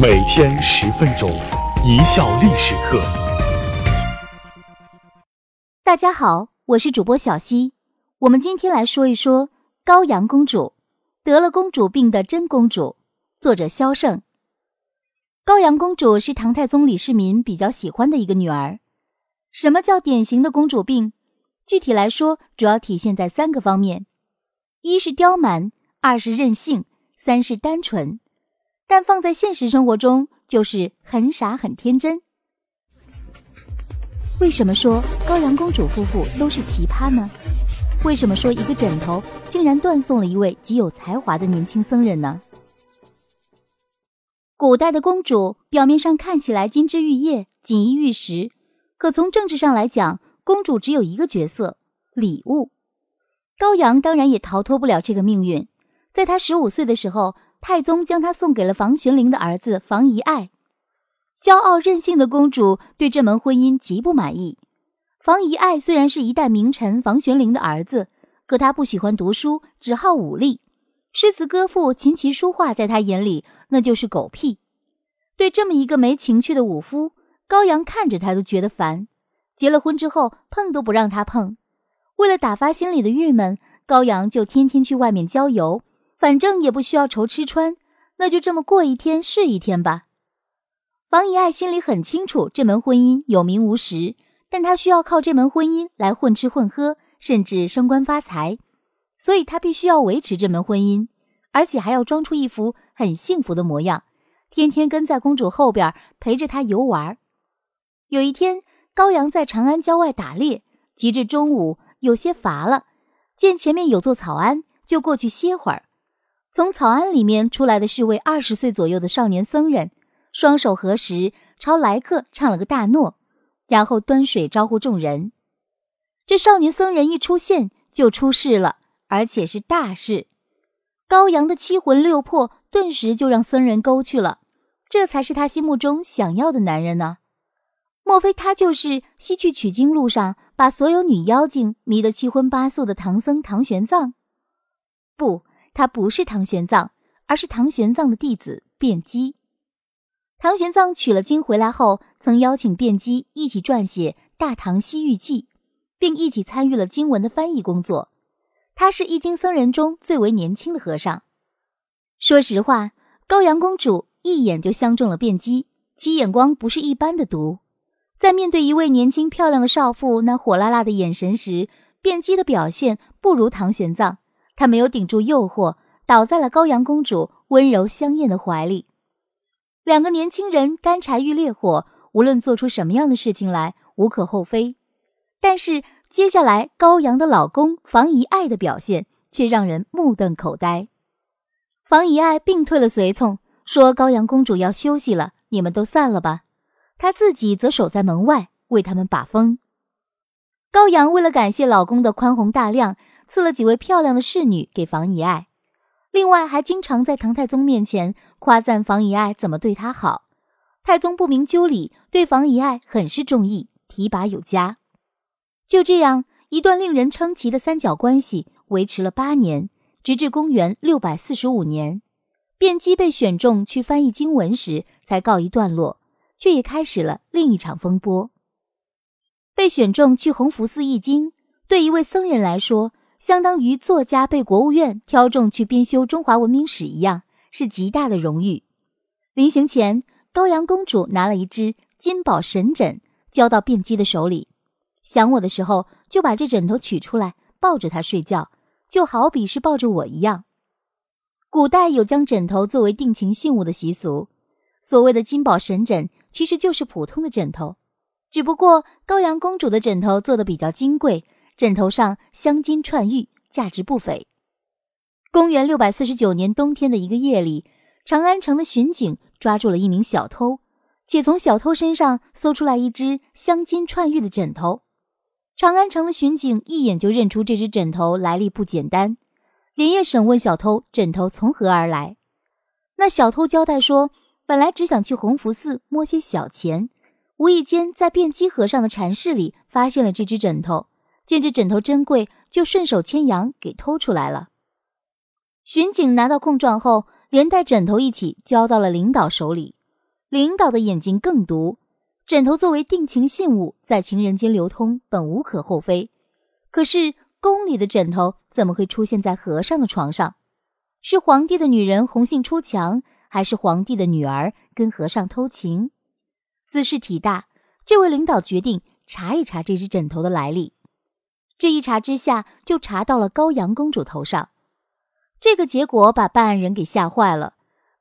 每天十分钟，一笑历史课。大家好，我是主播小溪。我们今天来说一说高阳公主，得了公主病的真公主。作者萧胜。高阳公主是唐太宗李世民比较喜欢的一个女儿。什么叫典型的公主病？具体来说，主要体现在三个方面：一是刁蛮，二是任性，三是单纯。但放在现实生活中，就是很傻很天真。为什么说高阳公主夫妇都是奇葩呢？为什么说一个枕头竟然断送了一位极有才华的年轻僧人呢？古代的公主表面上看起来金枝玉叶、锦衣玉食，可从政治上来讲，公主只有一个角色——礼物。高阳当然也逃脱不了这个命运。在她十五岁的时候。太宗将她送给了房玄龄的儿子房遗爱。骄傲任性的公主对这门婚姻极不满意。房遗爱虽然是一代名臣房玄龄的儿子，可他不喜欢读书，只好武力。诗词歌赋、琴棋书画，在他眼里那就是狗屁。对这么一个没情趣的武夫，高阳看着他都觉得烦。结了婚之后，碰都不让他碰。为了打发心里的郁闷，高阳就天天去外面郊游。反正也不需要愁吃穿，那就这么过一天是一天吧。房遗爱心里很清楚，这门婚姻有名无实，但他需要靠这门婚姻来混吃混喝，甚至升官发财，所以他必须要维持这门婚姻，而且还要装出一副很幸福的模样，天天跟在公主后边陪着她游玩。有一天，高阳在长安郊外打猎，及至中午有些乏了，见前面有座草庵，就过去歇会儿。从草庵里面出来的是位二十岁左右的少年僧人，双手合十，朝来客唱了个大诺，然后端水招呼众人。这少年僧人一出现就出事了，而且是大事。高阳的七魂六魄顿时就让僧人勾去了，这才是他心目中想要的男人呢？莫非他就是西去取经路上把所有女妖精迷得七荤八素的唐僧唐玄奘？不。他不是唐玄奘，而是唐玄奘的弟子辩机。唐玄奘取了经回来后，曾邀请辩机一起撰写《大唐西域记》，并一起参与了经文的翻译工作。他是易经僧人中最为年轻的和尚。说实话，高阳公主一眼就相中了辩机，其眼光不是一般的毒。在面对一位年轻漂亮的少妇那火辣辣的眼神时，辩机的表现不如唐玄奘。他没有顶住诱惑，倒在了高阳公主温柔香艳的怀里。两个年轻人干柴遇烈火，无论做出什么样的事情来，无可厚非。但是接下来高阳的老公房遗爱的表现却让人目瞪口呆。房遗爱并退了随从，说高阳公主要休息了，你们都散了吧。她自己则守在门外为他们把风。高阳为了感谢老公的宽宏大量。赐了几位漂亮的侍女给房遗爱，另外还经常在唐太宗面前夸赞房遗爱怎么对他好。太宗不明就里，对房遗爱很是中意，提拔有加。就这样，一段令人称奇的三角关系维持了八年，直至公元六百四十五年，卞基被选中去翻译经文时才告一段落，却也开始了另一场风波。被选中去弘福寺译经，对一位僧人来说，相当于作家被国务院挑中去编修中华文明史一样，是极大的荣誉。临行前，高阳公主拿了一只金宝神枕交到卞姬的手里，想我的时候就把这枕头取出来，抱着它睡觉，就好比是抱着我一样。古代有将枕头作为定情信物的习俗，所谓的金宝神枕其实就是普通的枕头，只不过高阳公主的枕头做的比较金贵。枕头上镶金串玉，价值不菲。公元六百四十九年冬天的一个夜里，长安城的巡警抓住了一名小偷，且从小偷身上搜出来一只镶金串玉的枕头。长安城的巡警一眼就认出这只枕头来历不简单，连夜审问小偷枕头从何而来。那小偷交代说，本来只想去弘福寺摸些小钱，无意间在辩机和尚的禅室里发现了这只枕头。见这枕头珍贵，就顺手牵羊给偷出来了。巡警拿到控状后，连带枕头一起交到了领导手里。领导的眼睛更毒。枕头作为定情信物，在情人间流通，本无可厚非。可是宫里的枕头怎么会出现在和尚的床上？是皇帝的女人红杏出墙，还是皇帝的女儿跟和尚偷情？姿事体大，这位领导决定查一查这只枕头的来历。这一查之下，就查到了高阳公主头上。这个结果把办案人给吓坏了。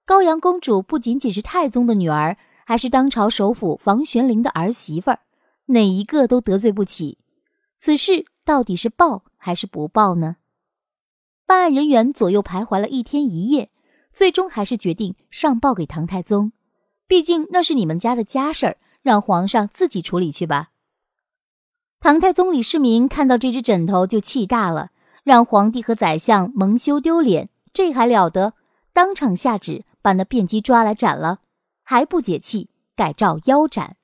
高阳公主不仅仅是太宗的女儿。还是当朝首辅房玄龄的儿媳妇儿，哪一个都得罪不起。此事到底是报还是不报呢？办案人员左右徘徊了一天一夜，最终还是决定上报给唐太宗。毕竟那是你们家的家事儿，让皇上自己处理去吧。唐太宗李世民看到这只枕头就气大了，让皇帝和宰相蒙羞丢脸，这还了得！当场下旨把那卞姬抓来斩了。还不解气，改诏腰斩。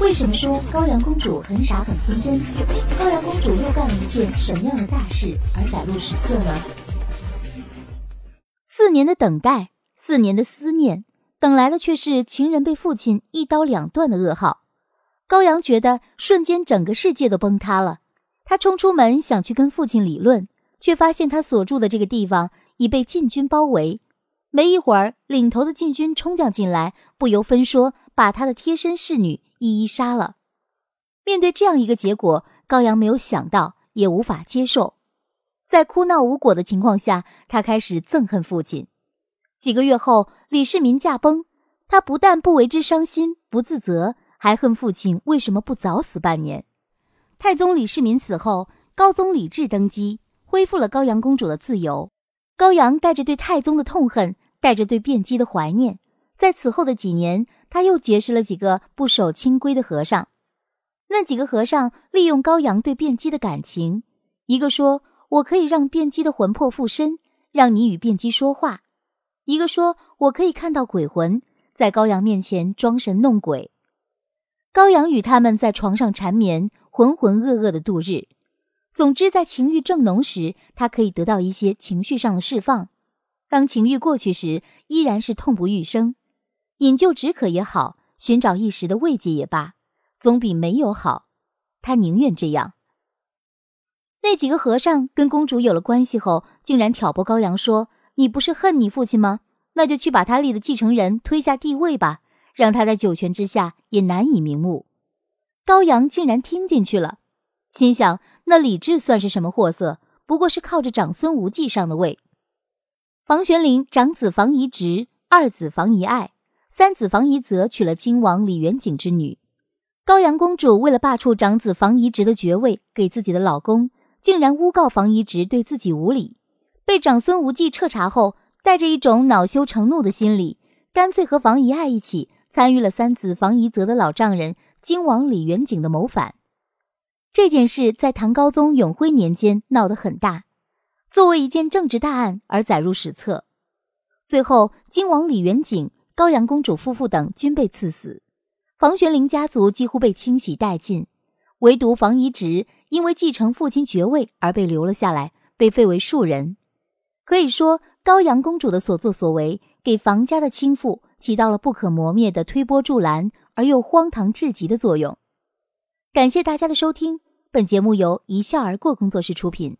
为什么说高阳公主很傻很天真？高阳公主又干了一件什么样的大事而载入史册呢？四年的等待，四年的思念，等来的却是情人被父亲一刀两断的噩耗。高阳觉得瞬间整个世界都崩塌了。他冲出门想去跟父亲理论，却发现他所住的这个地方已被禁军包围。没一会儿，领头的禁军冲将进来，不由分说把他的贴身侍女一一杀了。面对这样一个结果，高阳没有想到，也无法接受。在哭闹无果的情况下，他开始憎恨父亲。几个月后，李世民驾崩，他不但不为之伤心、不自责，还恨父亲为什么不早死半年。太宗李世民死后，高宗李治登基，恢复了高阳公主的自由。高阳带着对太宗的痛恨。带着对卞姬的怀念，在此后的几年，他又结识了几个不守清规的和尚。那几个和尚利用高阳对卞姬的感情，一个说：“我可以让卞姬的魂魄附身，让你与卞姬说话；一个说我可以看到鬼魂，在高阳面前装神弄鬼。高阳与他们在床上缠绵，浑浑噩噩的度日。总之，在情欲正浓时，他可以得到一些情绪上的释放。”当情欲过去时，依然是痛不欲生。饮鸩止渴也好，寻找一时的慰藉也罢，总比没有好。他宁愿这样。那几个和尚跟公主有了关系后，竟然挑拨高阳说：“你不是恨你父亲吗？那就去把他立的继承人推下帝位吧，让他在九泉之下也难以瞑目。”高阳竟然听进去了，心想：那李治算是什么货色？不过是靠着长孙无忌上的位。房玄龄长子房遗直，二子房遗爱，三子房遗泽娶了金王李元景之女。高阳公主为了罢黜长子房遗直的爵位给自己的老公，竟然诬告房遗直对自己无礼。被长孙无忌彻查后，带着一种恼羞成怒的心理，干脆和房遗爱一起参与了三子房遗泽的老丈人金王李元景的谋反。这件事在唐高宗永徽年间闹得很大。作为一件政治大案而载入史册，最后金王李元景、高阳公主夫妇等均被赐死，房玄龄家族几乎被清洗殆尽，唯独房遗直因为继承父亲爵位而被留了下来，被废为庶人。可以说，高阳公主的所作所为给房家的倾覆起到了不可磨灭的推波助澜而又荒唐至极的作用。感谢大家的收听，本节目由一笑而过工作室出品。